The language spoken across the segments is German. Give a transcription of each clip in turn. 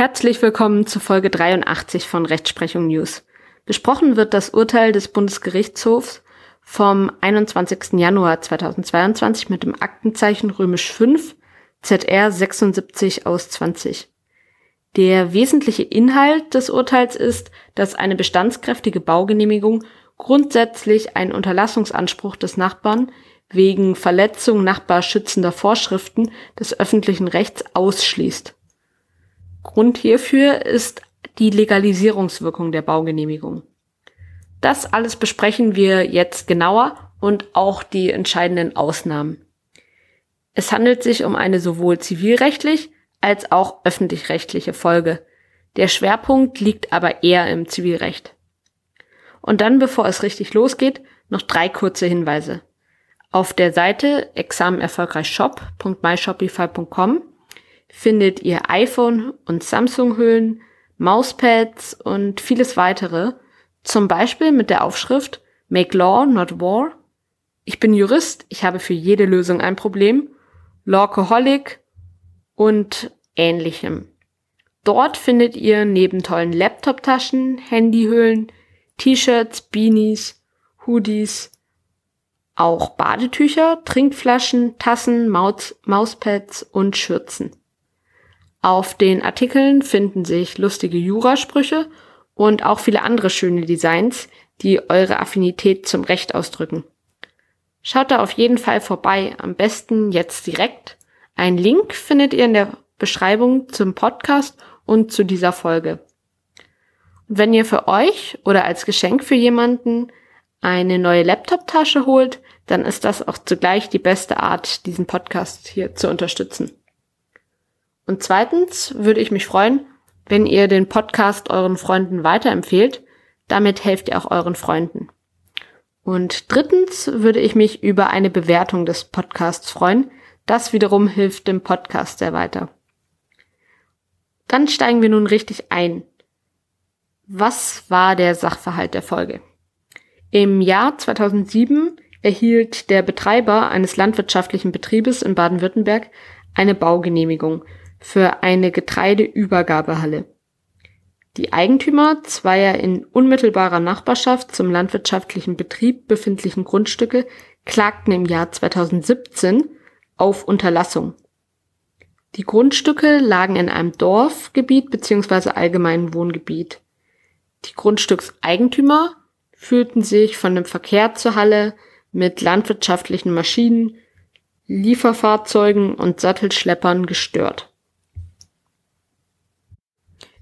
Herzlich willkommen zu Folge 83 von Rechtsprechung News. Besprochen wird das Urteil des Bundesgerichtshofs vom 21. Januar 2022 mit dem Aktenzeichen römisch 5 ZR 76 aus 20. Der wesentliche Inhalt des Urteils ist, dass eine bestandskräftige Baugenehmigung grundsätzlich einen Unterlassungsanspruch des Nachbarn wegen Verletzung nachbarschützender Vorschriften des öffentlichen Rechts ausschließt. Grund hierfür ist die Legalisierungswirkung der Baugenehmigung. Das alles besprechen wir jetzt genauer und auch die entscheidenden Ausnahmen. Es handelt sich um eine sowohl zivilrechtlich als auch öffentlich-rechtliche Folge. Der Schwerpunkt liegt aber eher im Zivilrecht. Und dann, bevor es richtig losgeht, noch drei kurze Hinweise. Auf der Seite examenerfolgreichshop.myshopify.com findet ihr iPhone- und Samsung-Hüllen, Mauspads und vieles weitere, zum Beispiel mit der Aufschrift Make Law, not War. Ich bin Jurist, ich habe für jede Lösung ein Problem. Lawcoholic und ähnlichem. Dort findet ihr neben tollen Laptop-Taschen, Handyhüllen, T-Shirts, Beanies, Hoodies, auch Badetücher, Trinkflaschen, Tassen, Maus Mauspads und Schürzen. Auf den Artikeln finden sich lustige Jurasprüche und auch viele andere schöne Designs, die eure Affinität zum Recht ausdrücken. Schaut da auf jeden Fall vorbei, am besten jetzt direkt. Ein Link findet ihr in der Beschreibung zum Podcast und zu dieser Folge. wenn ihr für euch oder als Geschenk für jemanden eine neue Laptop-Tasche holt, dann ist das auch zugleich die beste Art, diesen Podcast hier zu unterstützen. Und zweitens würde ich mich freuen, wenn ihr den Podcast euren Freunden weiterempfehlt. Damit helft ihr auch euren Freunden. Und drittens würde ich mich über eine Bewertung des Podcasts freuen. Das wiederum hilft dem Podcast sehr weiter. Dann steigen wir nun richtig ein. Was war der Sachverhalt der Folge? Im Jahr 2007 erhielt der Betreiber eines landwirtschaftlichen Betriebes in Baden-Württemberg eine Baugenehmigung für eine Getreideübergabehalle. Die Eigentümer zweier in unmittelbarer Nachbarschaft zum landwirtschaftlichen Betrieb befindlichen Grundstücke klagten im Jahr 2017 auf Unterlassung. Die Grundstücke lagen in einem Dorfgebiet bzw. allgemeinen Wohngebiet. Die Grundstückseigentümer fühlten sich von dem Verkehr zur Halle mit landwirtschaftlichen Maschinen, Lieferfahrzeugen und Sattelschleppern gestört.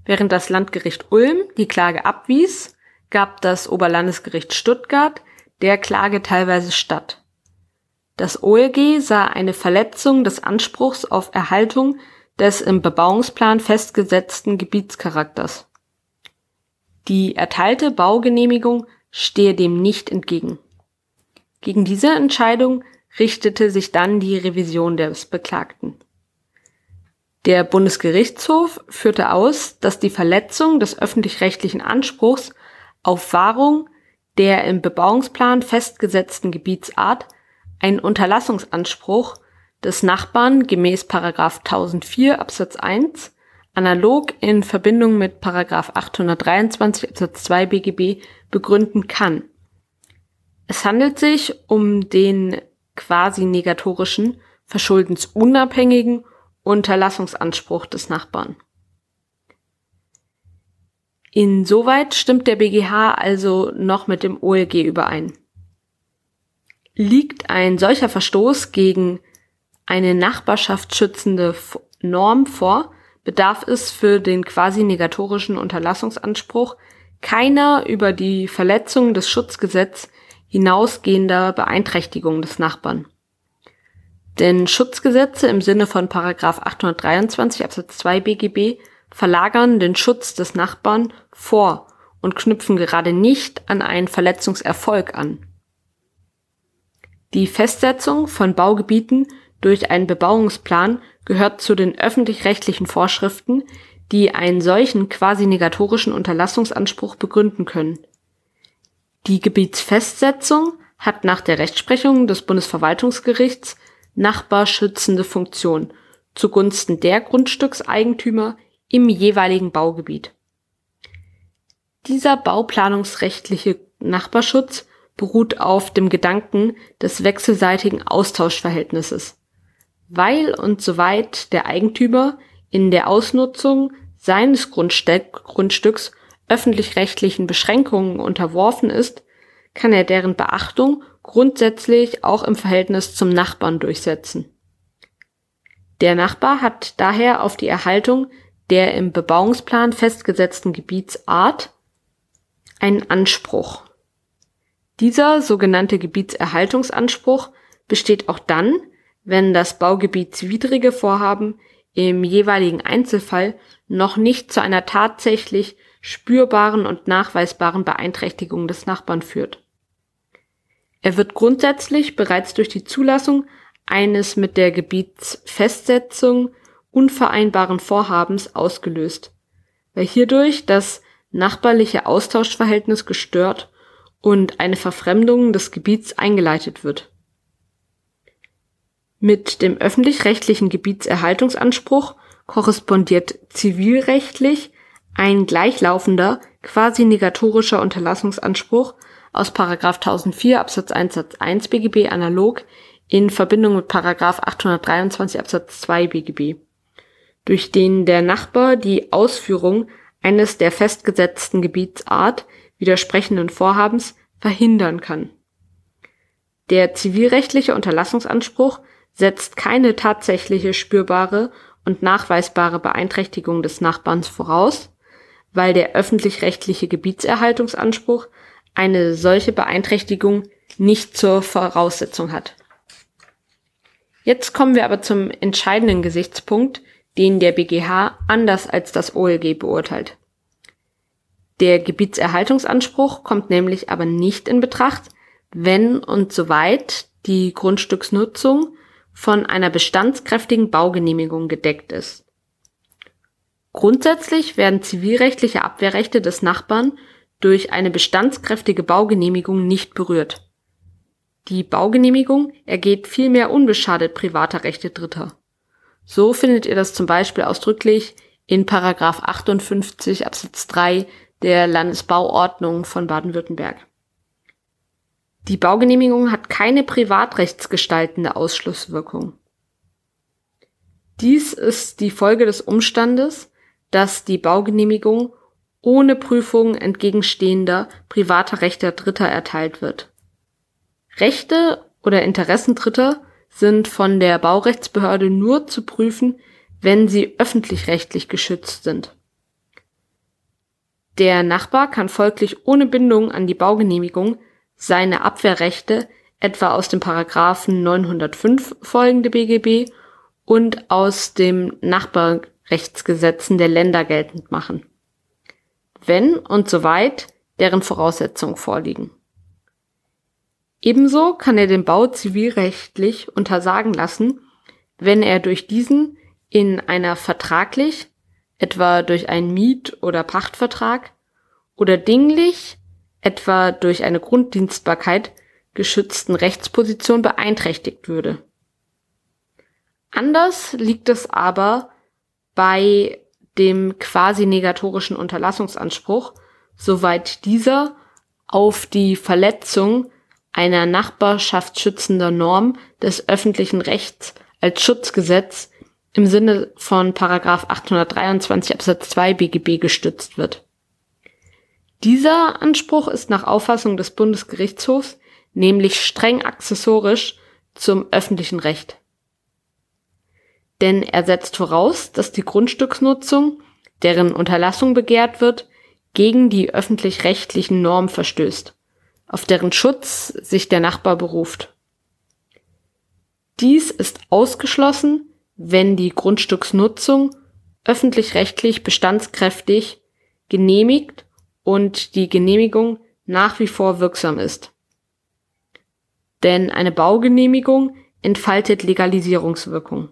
Während das Landgericht Ulm die Klage abwies, gab das Oberlandesgericht Stuttgart der Klage teilweise statt. Das OLG sah eine Verletzung des Anspruchs auf Erhaltung des im Bebauungsplan festgesetzten Gebietscharakters. Die erteilte Baugenehmigung stehe dem nicht entgegen. Gegen diese Entscheidung richtete sich dann die Revision des Beklagten. Der Bundesgerichtshof führte aus, dass die Verletzung des öffentlich-rechtlichen Anspruchs auf Wahrung der im Bebauungsplan festgesetzten Gebietsart ein Unterlassungsanspruch des Nachbarn gemäß 1004 Absatz 1 analog in Verbindung mit 823 Absatz 2 BGB begründen kann. Es handelt sich um den quasi negatorischen, verschuldensunabhängigen Unterlassungsanspruch des Nachbarn. Insoweit stimmt der BGH also noch mit dem OLG überein. Liegt ein solcher Verstoß gegen eine nachbarschaftsschützende Norm vor, bedarf es für den quasi negatorischen Unterlassungsanspruch keiner über die Verletzung des Schutzgesetzes hinausgehender Beeinträchtigung des Nachbarn. Denn Schutzgesetze im Sinne von Paragraph 823 Absatz 2 BGB verlagern den Schutz des Nachbarn vor und knüpfen gerade nicht an einen Verletzungserfolg an. Die Festsetzung von Baugebieten durch einen Bebauungsplan gehört zu den öffentlich-rechtlichen Vorschriften, die einen solchen quasi negatorischen Unterlassungsanspruch begründen können. Die Gebietsfestsetzung hat nach der Rechtsprechung des Bundesverwaltungsgerichts nachbarschützende Funktion zugunsten der Grundstückseigentümer im jeweiligen Baugebiet. Dieser bauplanungsrechtliche Nachbarschutz beruht auf dem Gedanken des wechselseitigen Austauschverhältnisses. Weil und soweit der Eigentümer in der Ausnutzung seines Grundstücks öffentlich-rechtlichen Beschränkungen unterworfen ist, kann er deren Beachtung grundsätzlich auch im Verhältnis zum Nachbarn durchsetzen. Der Nachbar hat daher auf die Erhaltung der im Bebauungsplan festgesetzten Gebietsart einen Anspruch. Dieser sogenannte Gebietserhaltungsanspruch besteht auch dann, wenn das baugebietswidrige Vorhaben im jeweiligen Einzelfall noch nicht zu einer tatsächlich spürbaren und nachweisbaren Beeinträchtigung des Nachbarn führt. Er wird grundsätzlich bereits durch die Zulassung eines mit der Gebietsfestsetzung unvereinbaren Vorhabens ausgelöst, weil hierdurch das nachbarliche Austauschverhältnis gestört und eine Verfremdung des Gebiets eingeleitet wird. Mit dem öffentlich-rechtlichen Gebietserhaltungsanspruch korrespondiert zivilrechtlich ein gleichlaufender, quasi negatorischer Unterlassungsanspruch aus 1004 Absatz 1 Satz 1 BGB analog in Verbindung mit 823 Absatz 2 BGB, durch den der Nachbar die Ausführung eines der festgesetzten Gebietsart widersprechenden Vorhabens verhindern kann. Der zivilrechtliche Unterlassungsanspruch setzt keine tatsächliche spürbare und nachweisbare Beeinträchtigung des Nachbarns voraus, weil der öffentlich-rechtliche Gebietserhaltungsanspruch eine solche Beeinträchtigung nicht zur Voraussetzung hat. Jetzt kommen wir aber zum entscheidenden Gesichtspunkt, den der BGH anders als das OLG beurteilt. Der Gebietserhaltungsanspruch kommt nämlich aber nicht in Betracht, wenn und soweit die Grundstücksnutzung von einer bestandskräftigen Baugenehmigung gedeckt ist. Grundsätzlich werden zivilrechtliche Abwehrrechte des Nachbarn durch eine bestandskräftige Baugenehmigung nicht berührt. Die Baugenehmigung ergeht vielmehr unbeschadet privater Rechte Dritter. So findet ihr das zum Beispiel ausdrücklich in Paragraph 58 Absatz 3 der Landesbauordnung von Baden-Württemberg. Die Baugenehmigung hat keine privatrechtsgestaltende Ausschlusswirkung. Dies ist die Folge des Umstandes, dass die Baugenehmigung ohne Prüfung entgegenstehender privater Rechte Dritter erteilt wird. Rechte oder Interessen Dritter sind von der Baurechtsbehörde nur zu prüfen, wenn sie öffentlich-rechtlich geschützt sind. Der Nachbar kann folglich ohne Bindung an die Baugenehmigung seine Abwehrrechte etwa aus dem Paragraphen 905 folgende BGB und aus dem Nachbarrechtsgesetzen der Länder geltend machen. Wenn und soweit deren Voraussetzungen vorliegen. Ebenso kann er den Bau zivilrechtlich untersagen lassen, wenn er durch diesen in einer vertraglich, etwa durch einen Miet- oder Pachtvertrag, oder dinglich etwa durch eine Grunddienstbarkeit geschützten Rechtsposition beeinträchtigt würde. Anders liegt es aber bei dem quasi negatorischen Unterlassungsanspruch, soweit dieser auf die Verletzung einer nachbarschaftsschützender Norm des öffentlichen Rechts als Schutzgesetz im Sinne von Paragraph 823 Absatz 2 BGB gestützt wird. Dieser Anspruch ist nach Auffassung des Bundesgerichtshofs nämlich streng accessorisch zum öffentlichen Recht. Denn er setzt voraus, dass die Grundstücksnutzung, deren Unterlassung begehrt wird, gegen die öffentlich-rechtlichen Normen verstößt, auf deren Schutz sich der Nachbar beruft. Dies ist ausgeschlossen, wenn die Grundstücksnutzung öffentlich-rechtlich bestandskräftig genehmigt und die Genehmigung nach wie vor wirksam ist. Denn eine Baugenehmigung entfaltet Legalisierungswirkung.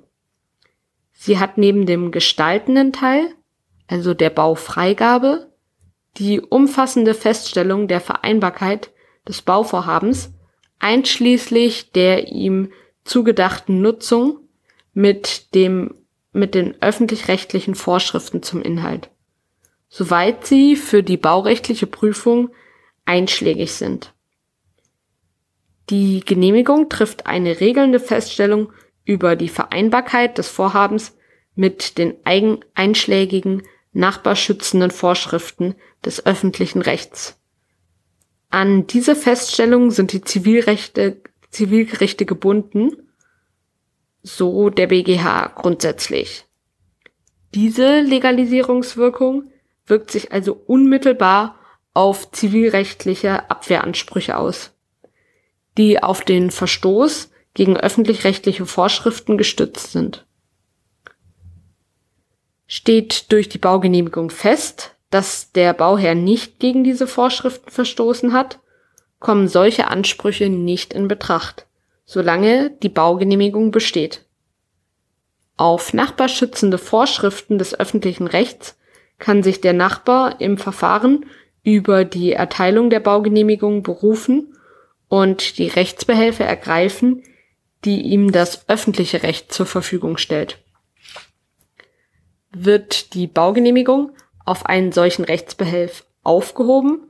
Sie hat neben dem gestaltenden Teil, also der Baufreigabe, die umfassende Feststellung der Vereinbarkeit des Bauvorhabens einschließlich der ihm zugedachten Nutzung mit dem mit den öffentlich-rechtlichen Vorschriften zum Inhalt, soweit sie für die baurechtliche Prüfung einschlägig sind. Die Genehmigung trifft eine regelnde Feststellung über die Vereinbarkeit des Vorhabens mit den eigen einschlägigen nachbarschützenden Vorschriften des öffentlichen Rechts. An diese Feststellung sind die Zivilrechte, Zivilgerichte gebunden, so der BGH grundsätzlich. Diese Legalisierungswirkung wirkt sich also unmittelbar auf zivilrechtliche Abwehransprüche aus, die auf den Verstoß gegen öffentlich-rechtliche Vorschriften gestützt sind. Steht durch die Baugenehmigung fest, dass der Bauherr nicht gegen diese Vorschriften verstoßen hat, kommen solche Ansprüche nicht in Betracht, solange die Baugenehmigung besteht. Auf nachbarschützende Vorschriften des öffentlichen Rechts kann sich der Nachbar im Verfahren über die Erteilung der Baugenehmigung berufen und die Rechtsbehelfe ergreifen, die ihm das öffentliche Recht zur Verfügung stellt. Wird die Baugenehmigung auf einen solchen Rechtsbehelf aufgehoben,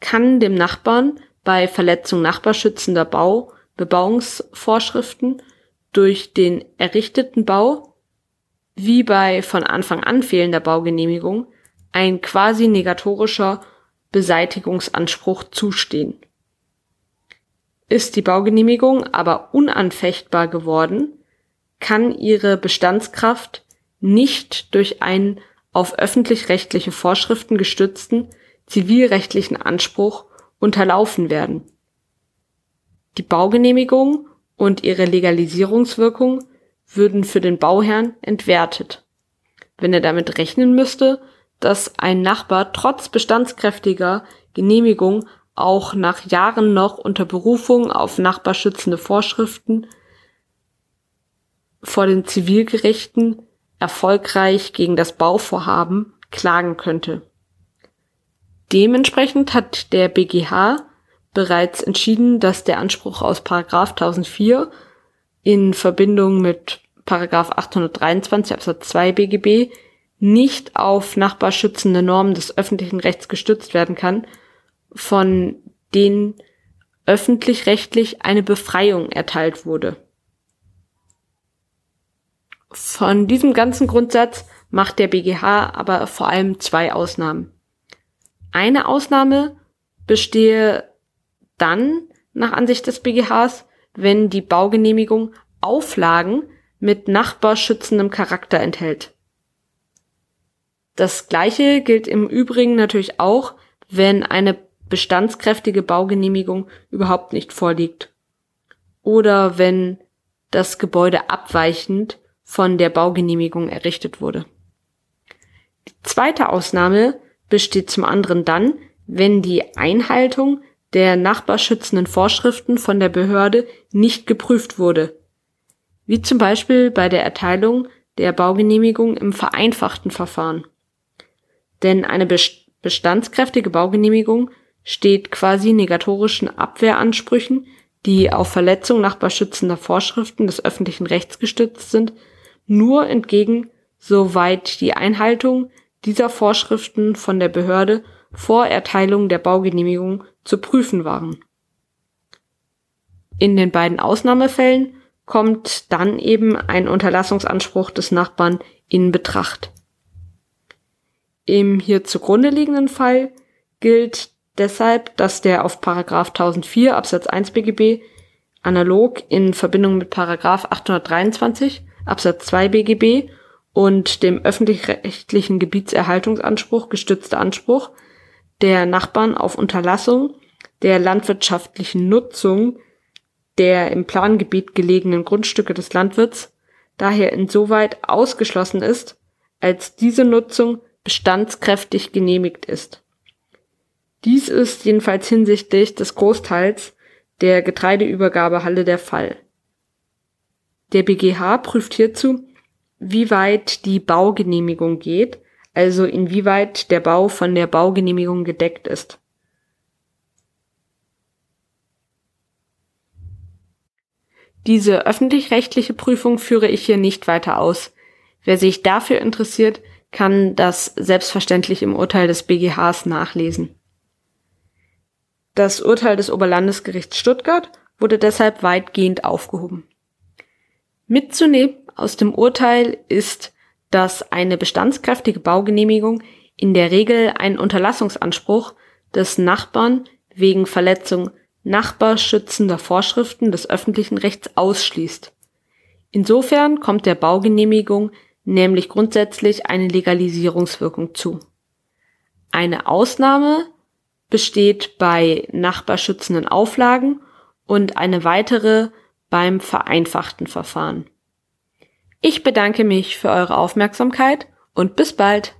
kann dem Nachbarn bei Verletzung nachbarschützender Bau Bebauungsvorschriften durch den errichteten Bau wie bei von Anfang an fehlender Baugenehmigung ein quasi negatorischer Beseitigungsanspruch zustehen. Ist die Baugenehmigung aber unanfechtbar geworden, kann ihre Bestandskraft nicht durch einen auf öffentlich-rechtliche Vorschriften gestützten zivilrechtlichen Anspruch unterlaufen werden. Die Baugenehmigung und ihre Legalisierungswirkung würden für den Bauherrn entwertet, wenn er damit rechnen müsste, dass ein Nachbar trotz bestandskräftiger Genehmigung auch nach Jahren noch unter Berufung auf nachbarschützende Vorschriften vor den Zivilgerichten erfolgreich gegen das Bauvorhaben klagen könnte. Dementsprechend hat der BGH bereits entschieden, dass der Anspruch aus Paragraph 1004 in Verbindung mit Paragraph 823 Absatz 2 BGB nicht auf nachbarschützende Normen des öffentlichen Rechts gestützt werden kann, von denen öffentlich-rechtlich eine Befreiung erteilt wurde. Von diesem ganzen Grundsatz macht der BGH aber vor allem zwei Ausnahmen. Eine Ausnahme bestehe dann nach Ansicht des BGHs, wenn die Baugenehmigung Auflagen mit nachbarschützendem Charakter enthält. Das gleiche gilt im Übrigen natürlich auch, wenn eine bestandskräftige Baugenehmigung überhaupt nicht vorliegt oder wenn das Gebäude abweichend von der Baugenehmigung errichtet wurde. Die zweite Ausnahme besteht zum anderen dann, wenn die Einhaltung der nachbarschützenden Vorschriften von der Behörde nicht geprüft wurde, wie zum Beispiel bei der Erteilung der Baugenehmigung im vereinfachten Verfahren. Denn eine bestandskräftige Baugenehmigung steht quasi negatorischen Abwehransprüchen, die auf Verletzung nachbarschützender Vorschriften des öffentlichen Rechts gestützt sind, nur entgegen, soweit die Einhaltung dieser Vorschriften von der Behörde vor Erteilung der Baugenehmigung zu prüfen waren. In den beiden Ausnahmefällen kommt dann eben ein Unterlassungsanspruch des Nachbarn in Betracht. Im hier zugrunde liegenden Fall gilt deshalb, dass der auf Paragraph 1004 Absatz 1 BGB analog in Verbindung mit Paragraph 823 Absatz 2 BGB und dem öffentlich-rechtlichen Gebietserhaltungsanspruch gestützte Anspruch der Nachbarn auf Unterlassung der landwirtschaftlichen Nutzung der im Plangebiet gelegenen Grundstücke des Landwirts daher insoweit ausgeschlossen ist, als diese Nutzung bestandskräftig genehmigt ist. Dies ist jedenfalls hinsichtlich des Großteils der Getreideübergabehalle der Fall. Der BGH prüft hierzu, wie weit die Baugenehmigung geht, also inwieweit der Bau von der Baugenehmigung gedeckt ist. Diese öffentlich-rechtliche Prüfung führe ich hier nicht weiter aus. Wer sich dafür interessiert, kann das selbstverständlich im Urteil des BGHs nachlesen. Das Urteil des Oberlandesgerichts Stuttgart wurde deshalb weitgehend aufgehoben. Mitzunehmen aus dem Urteil ist, dass eine bestandskräftige Baugenehmigung in der Regel einen Unterlassungsanspruch des Nachbarn wegen Verletzung nachbarschützender Vorschriften des öffentlichen Rechts ausschließt. Insofern kommt der Baugenehmigung nämlich grundsätzlich eine Legalisierungswirkung zu. Eine Ausnahme besteht bei nachbarschützenden Auflagen und eine weitere beim vereinfachten Verfahren. Ich bedanke mich für eure Aufmerksamkeit und bis bald.